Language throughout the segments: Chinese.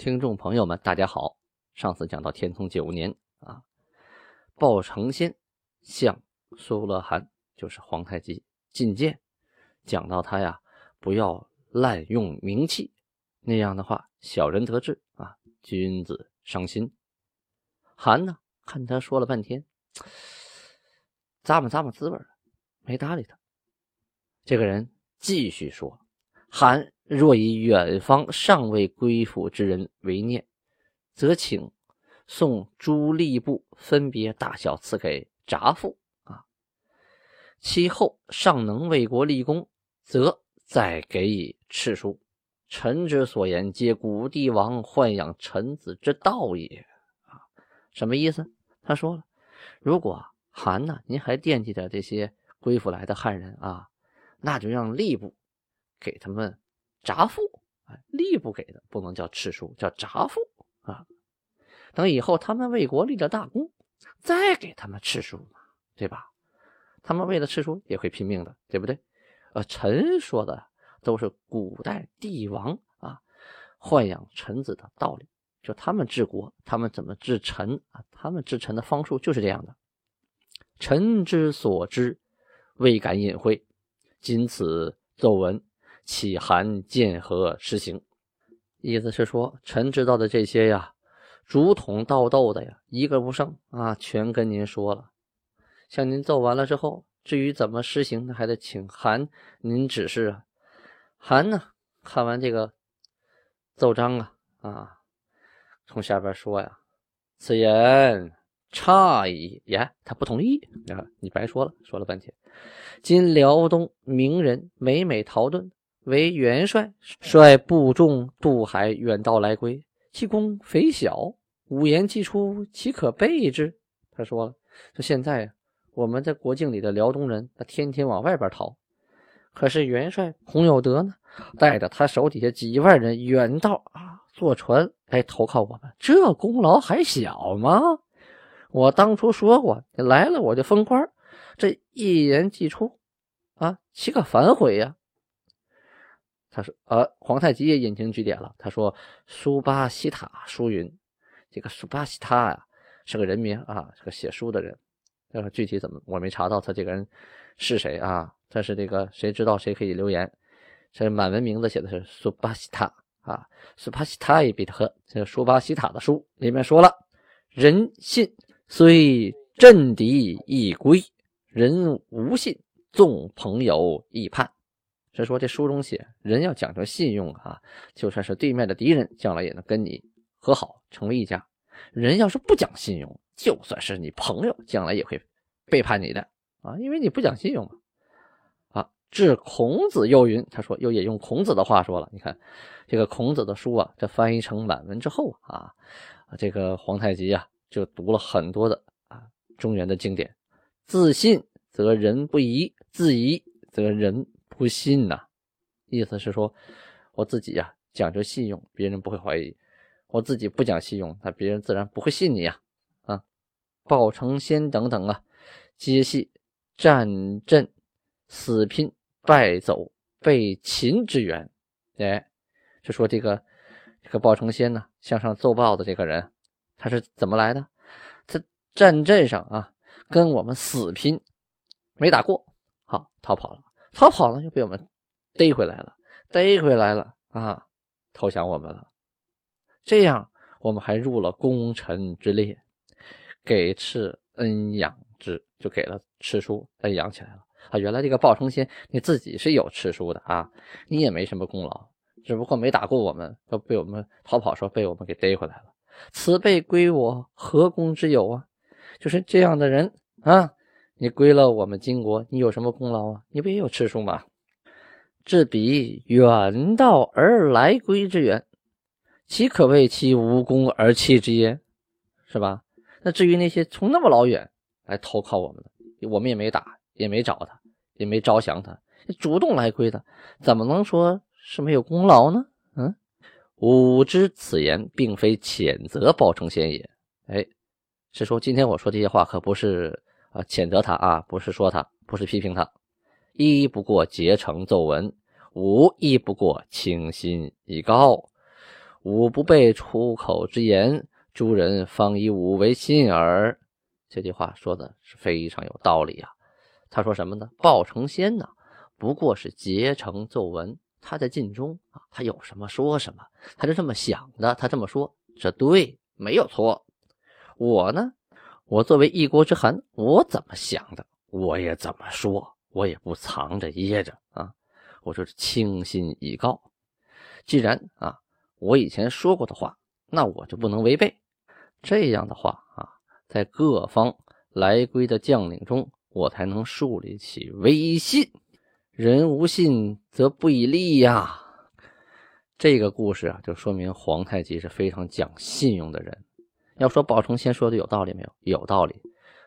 听众朋友们，大家好。上次讲到天聪九年啊，鲍承先向苏勒汗，就是皇太极进谏，讲到他呀，不要滥用名气，那样的话，小人得志啊，君子伤心。韩呢，看他说了半天，咂摸咂摸滋味没搭理他。这个人继续说：“韩。”若以远方尚未归附之人为念，则请送诸吏部分别大小赐给札父啊。其后尚能为国立功，则再给以敕书。臣之所言，皆古帝王豢养臣子之道也啊。什么意思？他说了，如果韩呢，您还惦记着这些归附来的汉人啊，那就让吏部给他们。札赋，哎，吏部给的不能叫敕书，叫札赋啊。等以后他们为国立了大功，再给他们敕书嘛，对吧？他们为了敕书也会拼命的，对不对？呃，臣说的都是古代帝王啊豢养臣子的道理，就他们治国，他们怎么治臣啊？他们治臣的方术就是这样的。臣之所知，未敢隐晦，今此奏闻。启函见何实行？意思是说，臣知道的这些呀，竹筒倒豆的呀，一个不剩啊，全跟您说了。向您奏完了之后，至于怎么实行，还得请函您指示啊。函呢，看完这个奏章啊，啊，从下边说呀，此言差矣。呀，他不同意啊，你白说了，说了半天。今辽东名人每每逃遁。为元帅，率部众渡海远道来归，其功肥小，五言既出，岂可备之？他说了，说现在我们在国境里的辽东人，他天天往外边逃，可是元帅孔有德呢，带着他手底下几万人远道啊，坐船来投靠我们，这功劳还小吗？我当初说过，你来了我就封官，这一言既出，啊，岂可反悔呀？他说：“呃，皇太极也引经据典了。他说，苏巴西塔书云，这个苏巴西塔呀是个人名啊，是个写书的人。但是，具体怎么我没查到他这个人是谁啊？但是这个谁知道谁可以留言。这满文名字写的是苏巴西塔啊，苏巴西塔伊比特这个苏巴西塔的书里面说了：人信虽阵敌亦归，人无信纵朋友亦叛。”是说这书中写，人要讲究信用啊，就算是对面的敌人，将来也能跟你和好，成为一家。人要是不讲信用，就算是你朋友，将来也会背叛你的啊，因为你不讲信用嘛。啊，至孔子又云，他说又引用孔子的话说了，你看这个孔子的书啊，这翻译成满文之后啊，这个皇太极啊就读了很多的啊中原的经典。自信则人不疑，自疑则人。不信呐，意思是说，我自己呀讲究信用，别人不会怀疑；我自己不讲信用，那别人自然不会信你呀。啊，鲍承先等等啊，皆系战阵死拼败走被擒之源。哎，就说这个这个鲍承先呢，向上奏报的这个人，他是怎么来的？在战阵上啊，跟我们死拼，没打过，好逃跑了。逃跑了，又被我们逮回来了，逮回来了啊！投降我们了，这样我们还入了功臣之列，给赐恩养之，就给了敕书，恩养起来了啊！原来这个鲍成先你自己是有敕书的啊，你也没什么功劳，只不过没打过我们，都被我们逃跑时候被我们给逮回来了。此辈归我何功之有啊？就是这样的人啊！你归了我们金国，你有什么功劳啊？你不也有吃书吗？至彼远道而来归之远，岂可谓其无功而弃之耶？是吧？那至于那些从那么老远来投靠我们的，我们也没打，也没找他，也没招降他，主动来归的，怎么能说是没有功劳呢？嗯，吾知此言并非谴责鲍承先也。哎，是说今天我说这些话可不是啊谴责他啊，不是说他，不是批评他，一不过结成奏文。吾一不过倾心以告，吾不备出口之言，诸人方以吾为信耳。这句话说的是非常有道理啊。他说什么呢？鲍成先呢，不过是结成奏文，他在晋中啊，他有什么说什么，他就这么想的，他这么说，这对，没有错。我呢，我作为一国之寒，我怎么想的，我也怎么说，我也不藏着掖着啊。我说是倾心以告，既然啊，我以前说过的话，那我就不能违背。这样的话啊，在各方来归的将领中，我才能树立起威信。人无信则不以立呀。这个故事啊，就说明皇太极是非常讲信用的人。要说鲍承先说的有道理没有？有道理。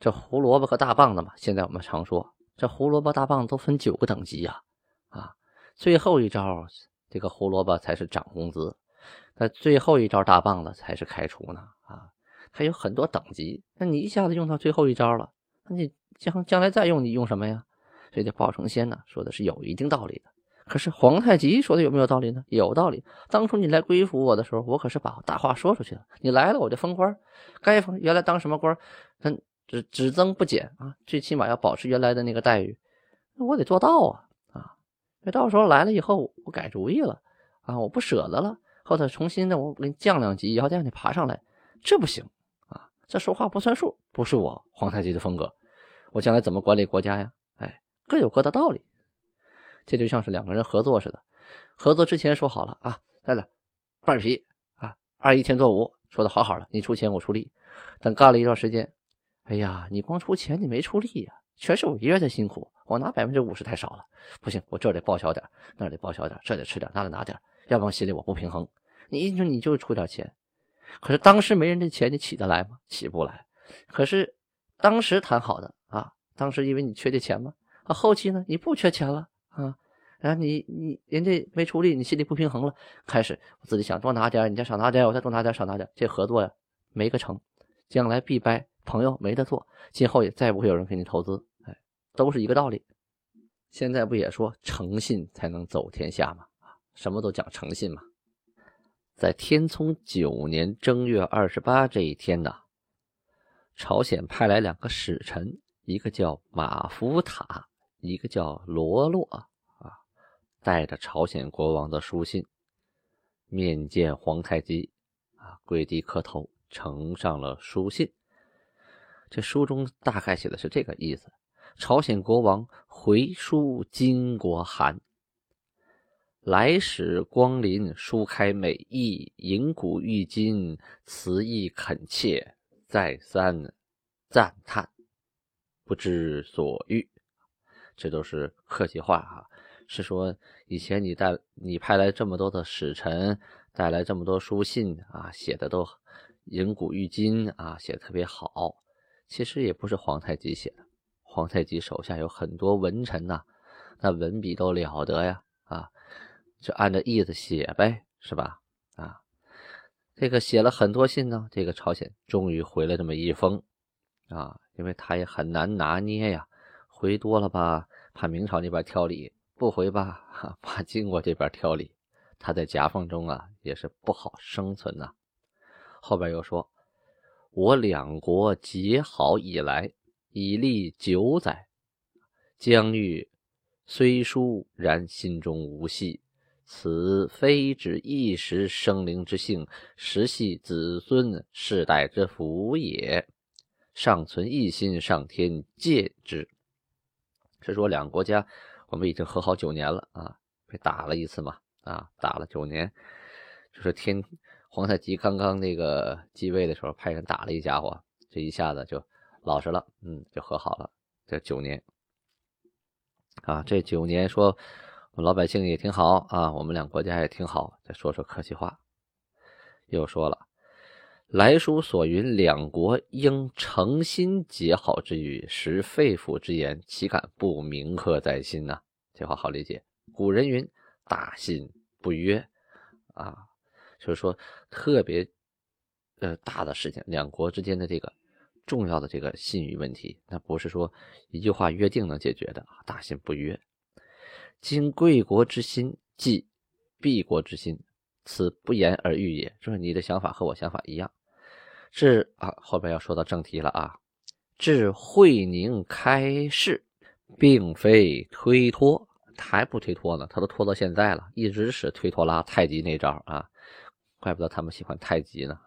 这胡萝卜和大棒子嘛，现在我们常说，这胡萝卜大棒子都分九个等级呀。啊最后一招，这个胡萝卜才是涨工资，那最后一招大棒子才是开除呢啊！它有很多等级，那你一下子用到最后一招了，那你将将来再用，你用什么呀？所以这鲍承先呢说的是有一定道理的。可是皇太极说的有没有道理呢？有道理。当初你来归附我的时候，我可是把大话说出去了。你来了，我就封官，该封原来当什么官，嗯，只只增不减啊，最起码要保持原来的那个待遇，那我得做到啊啊！别。到时候来了以后，我改主意了啊！我不舍得了，后头重新的我给你降两级，以后再让你爬上来，这不行啊！这说话不算数，不是我皇太极的风格。我将来怎么管理国家呀？哎，各有各的道理。这就像是两个人合作似的，合作之前说好了啊，来了，半皮啊，二一天作五，说的好好的，你出钱我出力。等干了一段时间，哎呀，你光出钱，你没出力呀，全是我一个人的辛苦。我拿百分之五十太少了，不行，我这得报销点，那得报销点，这得吃点，那得拿点，要不然心里我不平衡。你说你就出点钱，可是当时没人的钱，你起得来吗？起不来。可是当时谈好的啊，当时因为你缺这钱嘛，啊，后期呢你不缺钱了啊，然后你你人家没出力，你心里不平衡了，开始我自己想多拿点，你再少拿点，我再多拿点，少拿点，这合作呀没个成，将来必掰，朋友没得做，今后也再不会有人给你投资。哎都是一个道理，现在不也说诚信才能走天下吗？什么都讲诚信嘛。在天聪九年正月二十八这一天呢，朝鲜派来两个使臣，一个叫马福塔，一个叫罗洛啊，带着朝鲜国王的书信，面见皇太极啊，跪地磕头，呈上了书信。这书中大概写的是这个意思。朝鲜国王回书金国函，来使光临，书开美意，银古玉今，词意恳切，再三赞叹，不知所欲。这都是客气话哈，是说以前你带你派来这么多的使臣，带来这么多书信啊，写的都银古玉今啊，写的特别好。其实也不是皇太极写的。皇太极手下有很多文臣呐，那文笔都了得呀，啊，就按照意思写呗，是吧？啊，这个写了很多信呢，这个朝鲜终于回了这么一封，啊，因为他也很难拿捏呀，回多了吧，怕明朝那边挑理；不回吧，怕金国这边挑理，他在夹缝中啊，也是不好生存呐。后边又说，我两国结好以来。已历九载，疆域虽疏，然心中无隙。此非指一时生灵之幸，实系子孙世代之福也。尚存一心，上天戒之。是说两个国家，我们已经和好九年了啊，被打了一次嘛啊，打了九年，就是天皇太极刚刚那个继位的时候，派人打了一家伙，这一下子就。老实了，嗯，就和好了。这九年啊，这九年说，我们老百姓也挺好啊，我们两国家也挺好。再说说客气话，又说了，来书所云，两国应诚心结好之语，实肺腑之言，岂敢不铭刻在心呢？这话好理解。古人云：“大信不约。”啊，就是说特别呃大的事情，两国之间的这个重要的这个信誉问题，那不是说一句话约定能解决的啊。大信不约。今贵国之心，即敝国之心，此不言而喻也。就是你的想法和我想法一样。是啊，后边要说到正题了啊。至会宁开市，并非推脱，还不推脱呢，他都拖到现在了，一直是推脱拉太极那招啊。怪不得他们喜欢太极呢。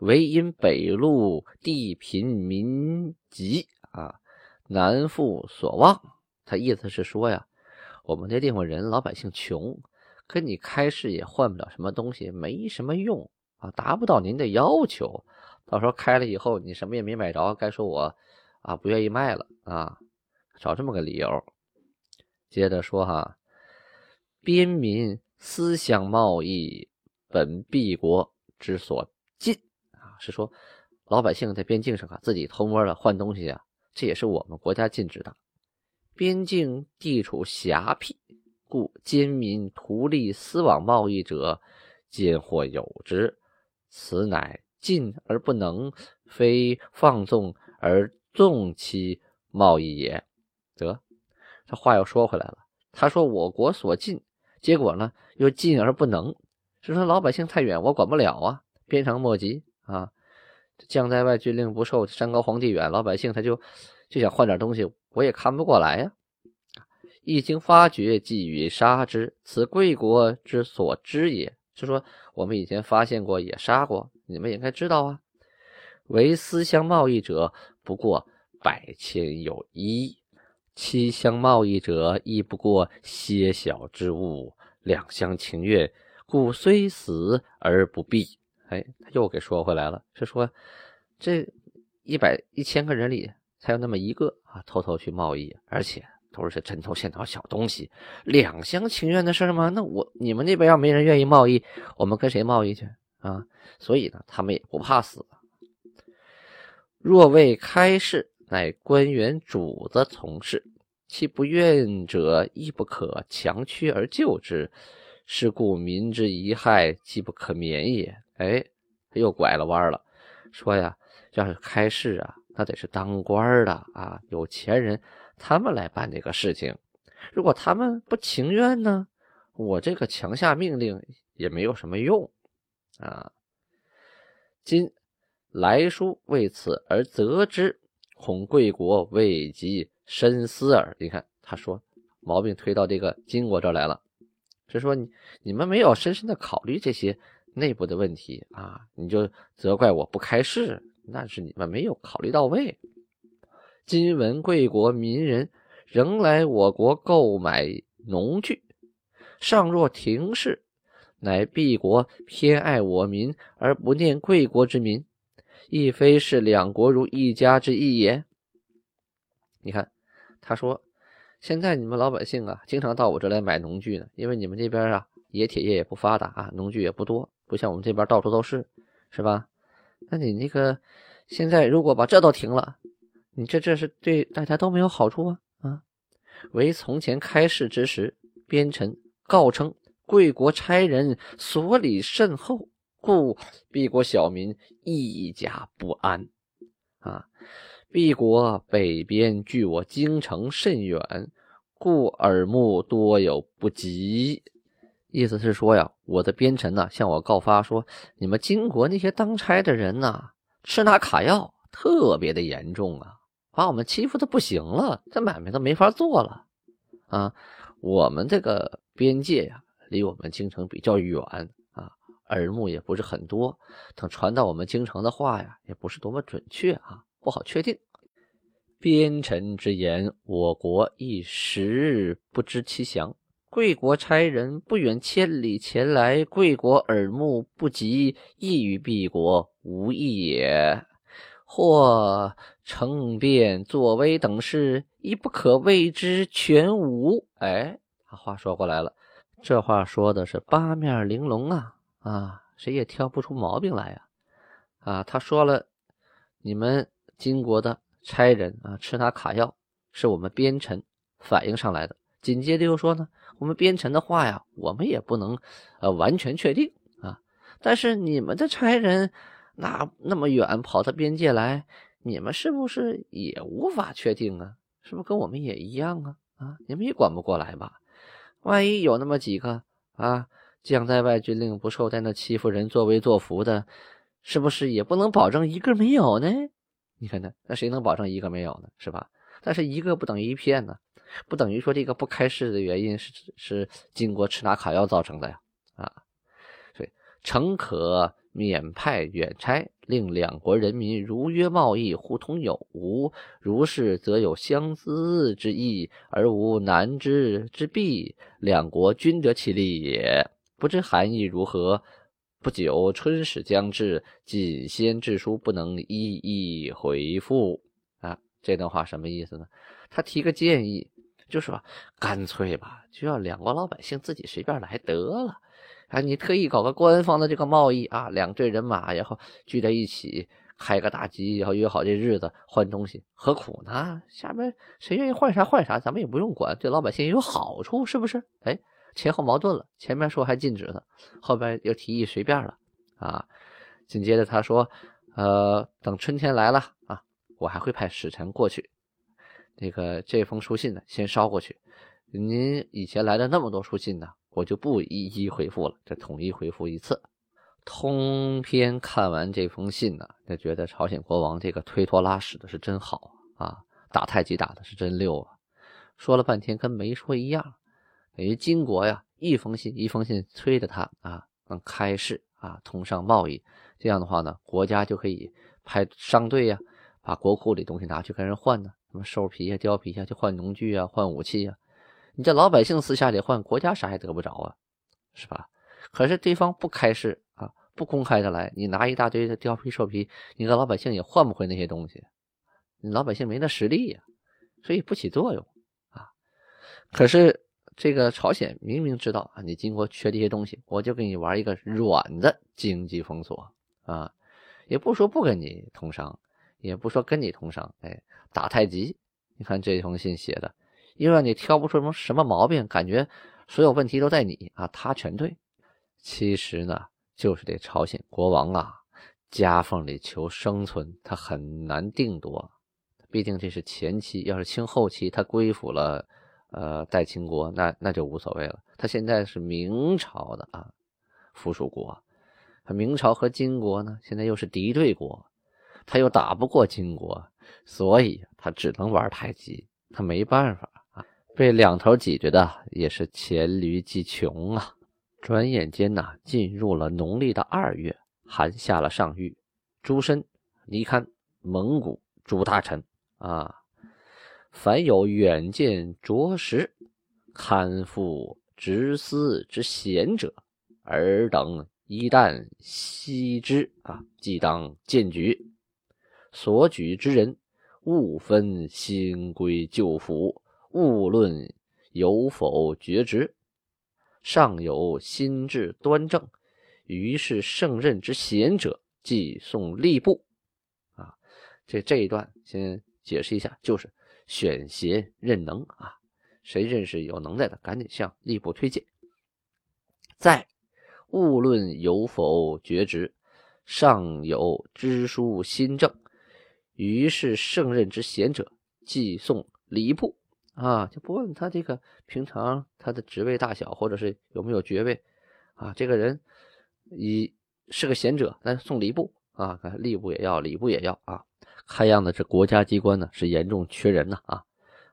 唯因北路地贫民瘠啊，南复所望。他意思是说呀。我们这地方人老百姓穷，跟你开市也换不了什么东西，没什么用啊，达不到您的要求。到时候开了以后，你什么也没买着，该说我啊不愿意卖了啊，找这么个理由。接着说哈，边民思想贸易本敝国之所禁啊，是说老百姓在边境上啊自己偷摸的换东西啊，这也是我们国家禁止的。边境地处狭僻，故奸民图利私往贸易者，兼或有之。此乃禁而不能，非放纵而纵其贸易也。得，这话又说回来了。他说我国所禁，结果呢又禁而不能，是说老百姓太远，我管不了啊。鞭长莫及啊，将在外，军令不受，山高皇帝远，老百姓他就就想换点东西。我也看不过来呀！一经发觉，即予杀之，此贵国之所知也。是说我们以前发现过，也杀过，你们也该知道啊。为私相贸易者，不过百千有一；妻相贸易者，亦不过些小之物，两相情愿，故虽死而不避。哎，他又给说回来了，是说这一百一千个人里。才有那么一个啊，偷偷去贸易，而且都是些针头线脑小东西，两厢情愿的事吗？那我你们那边要没人愿意贸易，我们跟谁贸易去啊？所以呢，他们也不怕死。若为开市，乃官员主子从事，其不愿者，亦不可强驱而就之。是故民之遗害，既不可免也。哎，他又拐了弯了，说呀，要是开市啊。那得是当官的啊，有钱人，他们来办这个事情。如果他们不情愿呢，我这个强下命令也没有什么用啊。今来书为此而责之，恐贵国未及深思耳。你看，他说毛病推到这个金国这儿来了，是说你你们没有深深的考虑这些内部的问题啊，你就责怪我不开市。那是你们没有考虑到位。今闻贵国民人仍来我国购买农具，尚若停市，乃敝国偏爱我民而不念贵国之民，亦非是两国如一家之意也。你看，他说，现在你们老百姓啊，经常到我这来买农具呢，因为你们这边啊，冶铁业也不发达啊，农具也不多，不像我们这边到处都是，是吧？那你那个现在如果把这都停了，你这这是对大家都没有好处啊啊！为从前开市之时，边臣告称贵国差人所礼甚厚，故敝国小民一家不安啊。敝国北边距我京城甚远，故耳目多有不及。意思是说呀，我的边臣呢向我告发说，你们金国那些当差的人呐，吃那卡药特别的严重啊，把我们欺负的不行了，这买卖都没法做了啊。我们这个边界呀，离我们京城比较远啊，耳目也不是很多，等传到我们京城的话呀，也不是多么准确啊，不好确定。边臣之言，我国一时不知其详。贵国差人不远千里前来，贵国耳目不及，亦与敝国无异也。或成变作威等事，亦不可谓之全无。哎，话说过来了，这话说的是八面玲珑啊啊，谁也挑不出毛病来呀啊！他说了，你们金国的差人啊，吃拿卡要是我们边臣反映上来的。紧接着又说呢，我们边臣的话呀，我们也不能呃完全确定啊。但是你们的差人那那么远跑到边界来，你们是不是也无法确定啊？是不是跟我们也一样啊？啊，你们也管不过来吧？万一有那么几个啊，将在外，军令不受，在那欺负人、作威作福的，是不是也不能保证一个没有呢？你看呢？那谁能保证一个没有呢？是吧？但是一个不等于一片呢。不等于说这个不开市的原因是是金国吃拿卡要造成的呀啊，所以诚可免派远差，令两国人民如约贸易，互通有无。如是，则有相思之意，而无难之之弊，两国均得其利也。不知含义如何？不久春始将至，仅先致书，不能一一回复。啊，这段话什么意思呢？他提个建议。就说干脆吧，就让两国老百姓自己随便来得了。啊，你特意搞个官方的这个贸易啊，两队人马然后聚在一起开个大集，然后约好这日子换东西，何苦呢？下面谁愿意换啥换啥，咱们也不用管，对老百姓也有好处，是不是？哎，前后矛盾了，前面说还禁止呢，后边又提议随便了啊。紧接着他说，呃，等春天来了啊，我还会派使臣过去。那个这封书信呢，先捎过去。您以前来的那么多书信呢，我就不一一回复了，这统一回复一次。通篇看完这封信呢，就觉得朝鲜国王这个推脱拉使的是真好啊，打太极打的是真溜啊。说了半天跟没说一样，等于金国呀，一封信一封信催着他啊，能开市啊，通商贸易。这样的话呢，国家就可以派商队呀，把国库里东西拿去跟人换呢。什么兽皮呀、貂皮呀，就换农具啊、换武器呀。你这老百姓私下里换，国家啥也得不着啊，是吧？可是对方不开市啊，不公开的来，你拿一大堆的貂皮、兽皮，你个老百姓也换不回那些东西，你老百姓没那实力呀，所以不起作用啊。可是这个朝鲜明明知道啊，你金国缺这些东西，我就给你玩一个软的经济封锁啊，也不说不跟你通商。也不说跟你通商，哎，打太极。你看这封信写的，又让你挑不出什么什么毛病，感觉所有问题都在你啊，他全对。其实呢，就是这朝鲜国王啊，夹缝里求生存，他很难定夺。毕竟这是前期，要是清后期，他归附了呃代秦国，那那就无所谓了。他现在是明朝的啊附属国，明朝和金国呢，现在又是敌对国。他又打不过金国，所以他只能玩太极。他没办法，被两头挤着的也是黔驴技穷啊。转眼间呐，进入了农历的二月，寒下了上谕，诸身离堪蒙古诸大臣啊，凡有远见卓识、堪负执思之贤者，尔等一旦悉之啊，即当荐举。所举之人，勿分新归旧腐，勿论有否绝职，尚有心智端正，于是胜任之贤者，即送吏部。啊，这这一段先解释一下，就是选贤任能啊，谁认识有能耐的，赶紧向吏部推荐。再勿论有否绝职，尚有知书心正。于是胜任之贤者，寄送礼部啊，就不问他这个平常他的职位大小，或者是有没有爵位啊。这个人以是个贤者，那送礼部啊，看吏部也要，礼部也要啊。看样子这国家机关呢是严重缺人呐啊。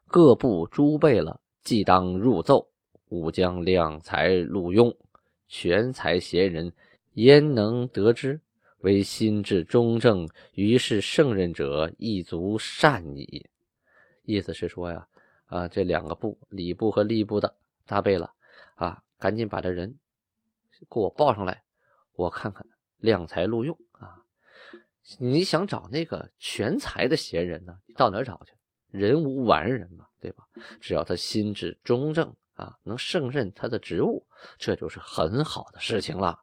各部诸备了，即当入奏，吾将量才录用，全才贤人，焉能得之？为心智中正，于是胜任者亦足善矣。意思是说呀，啊，这两个部，礼部和吏部的大贝了，啊，赶紧把这人给我报上来，我看看量才录用啊。你想找那个全才的贤人呢？到哪找去？人无完人嘛，对吧？只要他心智中正啊，能胜任他的职务，这就是很好的事情了。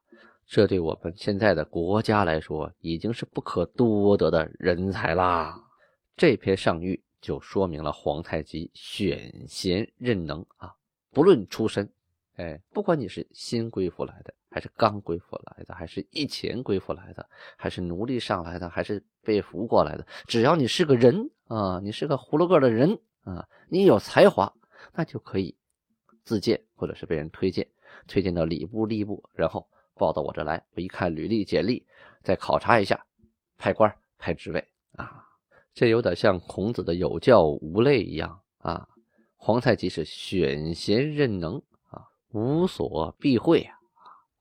这对我们现在的国家来说，已经是不可多得的人才啦。这篇上谕就说明了皇太极选贤任能啊，不论出身，哎，不管你是新归附来的，还是刚归附来的，还是以前归附来的，还是奴隶上来的，还是被俘过来的，只要你是个人啊，你是个葫芦个的人啊，你有才华，那就可以自荐或者是被人推荐，推荐到礼部、吏部，然后。报到我这来，我一看履历简历，再考察一下，派官派职位啊，这有点像孔子的有教无类一样啊。皇太极是选贤任能啊，无所避讳啊，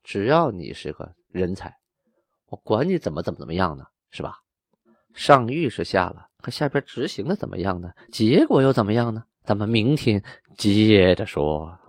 只要你是个人才，我管你怎么怎么怎么样呢，是吧？上谕是下了，可下边执行的怎么样呢？结果又怎么样呢？咱们明天接着说。